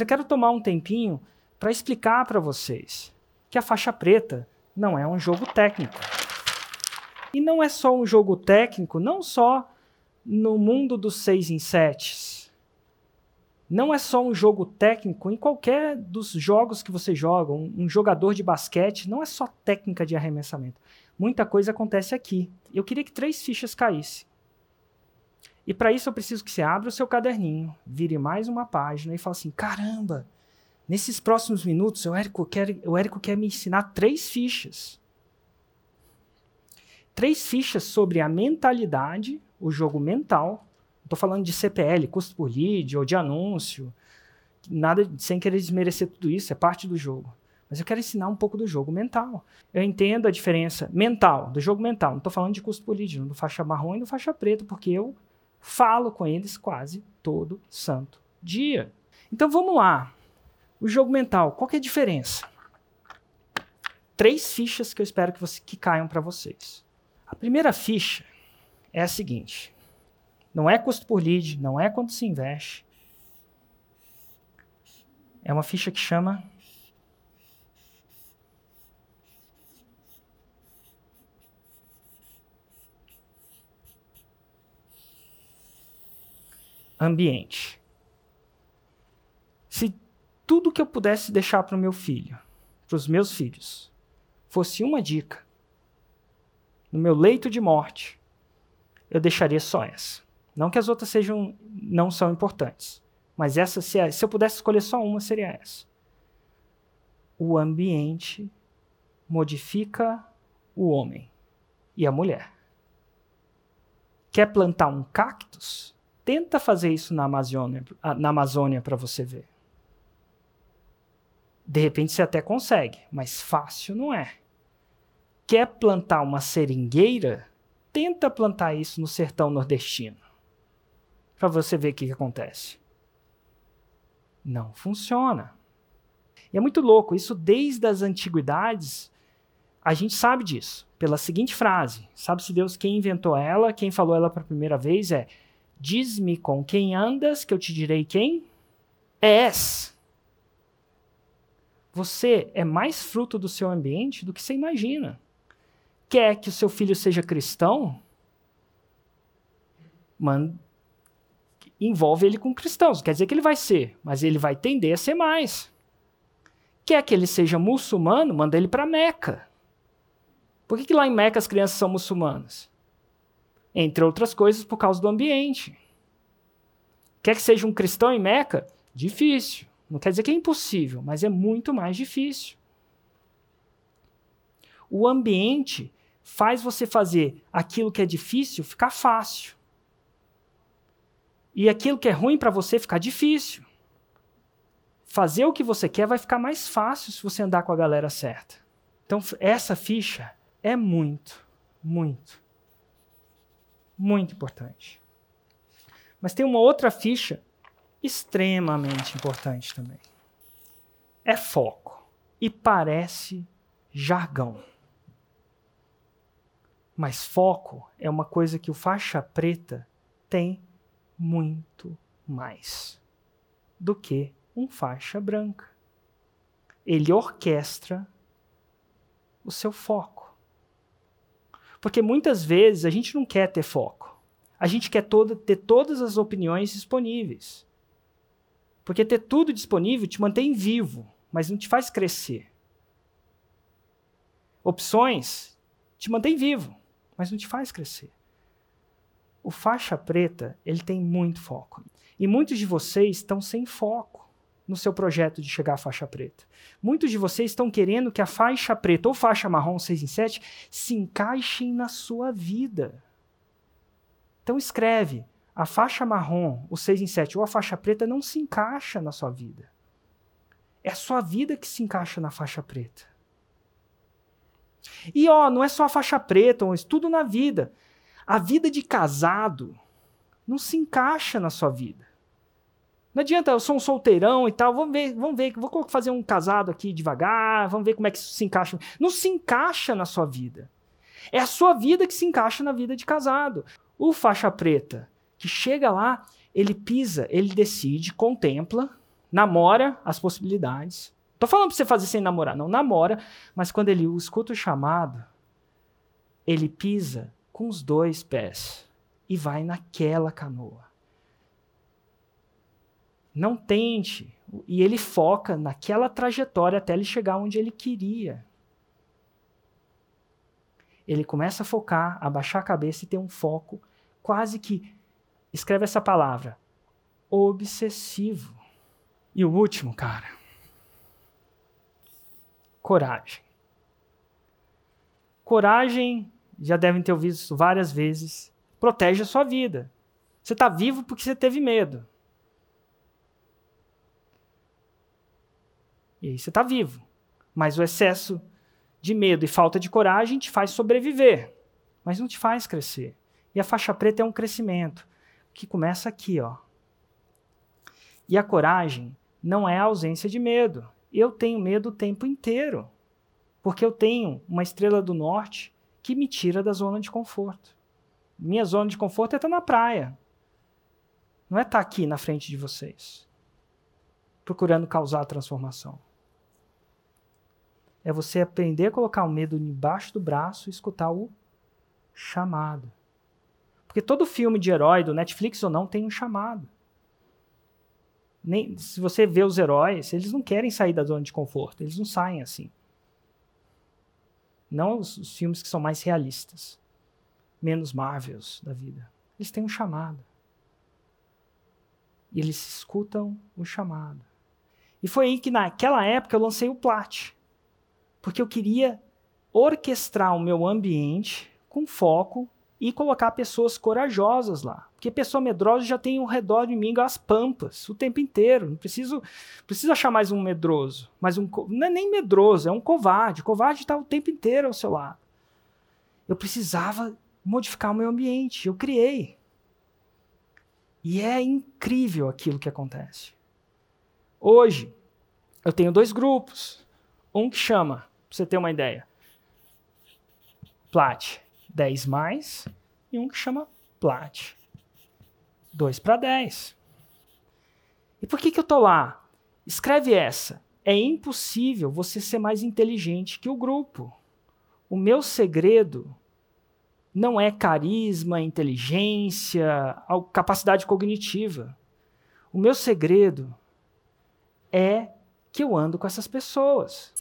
Eu quero tomar um tempinho para explicar para vocês que a faixa preta não é um jogo técnico. E não é só um jogo técnico, não só no mundo dos 6 em 7. Não é só um jogo técnico em qualquer dos jogos que você joga. Um, um jogador de basquete não é só técnica de arremessamento. Muita coisa acontece aqui. Eu queria que três fichas caíssem. E para isso eu preciso que você abra o seu caderninho, vire mais uma página e fale assim: caramba, nesses próximos minutos o Érico quer, o Érico quer me ensinar três fichas. Três fichas sobre a mentalidade, o jogo mental. Estou falando de CPL, custo por lead, ou de anúncio. Nada sem querer desmerecer tudo isso, é parte do jogo. Mas eu quero ensinar um pouco do jogo mental. Eu entendo a diferença mental, do jogo mental. Não estou falando de custo por lead, do faixa marrom e do faixa preta, porque eu falo com eles quase todo santo dia. Então vamos lá. O jogo mental, qual é a diferença? Três fichas que eu espero que, você, que caiam para vocês. A primeira ficha é a seguinte: não é custo por lead, não é quanto se investe. É uma ficha que chama ambiente. Se tudo que eu pudesse deixar para o meu filho, para os meus filhos, fosse uma dica, no meu leito de morte, eu deixaria só essa. Não que as outras sejam, não são importantes, mas essa, se, se eu pudesse escolher só uma, seria essa. O ambiente modifica o homem e a mulher. Quer plantar um cactus? Tenta fazer isso na Amazônia, na Amazônia para você ver. De repente você até consegue, mas fácil não é. Quer plantar uma seringueira? Tenta plantar isso no sertão nordestino. Para você ver o que, que acontece. Não funciona. E é muito louco, isso desde as antiguidades, a gente sabe disso. Pela seguinte frase: Sabe-se Deus quem inventou ela, quem falou ela para a primeira vez é Diz-me com quem andas, que eu te direi quem és. Você é mais fruto do seu ambiente do que você imagina. Quer que o seu filho seja cristão? Man... Envolve ele com cristãos. Quer dizer que ele vai ser, mas ele vai tender a ser mais. Quer que ele seja muçulmano? Manda ele para Meca. Por que, que lá em Meca as crianças são muçulmanas? Entre outras coisas, por causa do ambiente. Quer que seja um cristão em Meca? Difícil. Não quer dizer que é impossível, mas é muito mais difícil. O ambiente faz você fazer aquilo que é difícil ficar fácil. E aquilo que é ruim para você ficar difícil. Fazer o que você quer vai ficar mais fácil se você andar com a galera certa. Então, essa ficha é muito, muito muito importante. Mas tem uma outra ficha extremamente importante também. É foco. E parece jargão. Mas foco é uma coisa que o faixa preta tem muito mais do que um faixa branca. Ele orquestra o seu foco. Porque muitas vezes a gente não quer ter foco. A gente quer todo, ter todas as opiniões disponíveis. Porque ter tudo disponível te mantém vivo, mas não te faz crescer. Opções te mantém vivo, mas não te faz crescer. O faixa preta, ele tem muito foco. E muitos de vocês estão sem foco no seu projeto de chegar à faixa preta. Muitos de vocês estão querendo que a faixa preta ou faixa marrom 6 em 7 se encaixem na sua vida. Então escreve, a faixa marrom, o 6 em 7 ou a faixa preta não se encaixa na sua vida. É a sua vida que se encaixa na faixa preta. E ó, não é só a faixa preta, um estudo na vida. A vida de casado não se encaixa na sua vida. Não adianta, eu sou um solteirão e tal, vamos ver, vamos ver, vou fazer um casado aqui devagar, vamos ver como é que isso se encaixa. Não se encaixa na sua vida. É a sua vida que se encaixa na vida de casado. O faixa preta, que chega lá, ele pisa, ele decide, contempla, namora as possibilidades. Tô falando para você fazer sem namorar, não namora, mas quando ele escuta o chamado, ele pisa com os dois pés e vai naquela canoa. Não tente. E ele foca naquela trajetória até ele chegar onde ele queria. Ele começa a focar, abaixar a cabeça e ter um foco quase que. Escreve essa palavra: obsessivo. E o último, cara. Coragem. Coragem, já devem ter ouvido isso várias vezes, protege a sua vida. Você está vivo porque você teve medo. E aí você está vivo. Mas o excesso de medo e falta de coragem te faz sobreviver, mas não te faz crescer. E a faixa preta é um crescimento que começa aqui, ó. E a coragem não é a ausência de medo. Eu tenho medo o tempo inteiro, porque eu tenho uma estrela do norte que me tira da zona de conforto. Minha zona de conforto é estar na praia. Não é estar aqui na frente de vocês, procurando causar transformação. É você aprender a colocar o medo embaixo do braço e escutar o chamado. Porque todo filme de herói, do Netflix ou não, tem um chamado. Nem, se você vê os heróis, eles não querem sair da zona de conforto, eles não saem assim. Não os, os filmes que são mais realistas, menos Marvels da vida. Eles têm um chamado. E eles escutam o chamado. E foi aí que, naquela época, eu lancei o Plat. Porque eu queria orquestrar o meu ambiente com foco e colocar pessoas corajosas lá. Porque pessoa medrosa já tem ao redor de mim as pampas o tempo inteiro. Não preciso, preciso achar mais um medroso. Mas um, não é nem medroso, é um covarde. O covarde está o tempo inteiro ao seu lado. Eu precisava modificar o meu ambiente. Eu criei. E é incrível aquilo que acontece. Hoje, eu tenho dois grupos. Um que chama, para você ter uma ideia, Plat 10 mais e um que chama Plat. 2 para 10. E por que, que eu tô lá? Escreve essa. É impossível você ser mais inteligente que o grupo. O meu segredo não é carisma, inteligência, capacidade cognitiva. O meu segredo é que eu ando com essas pessoas.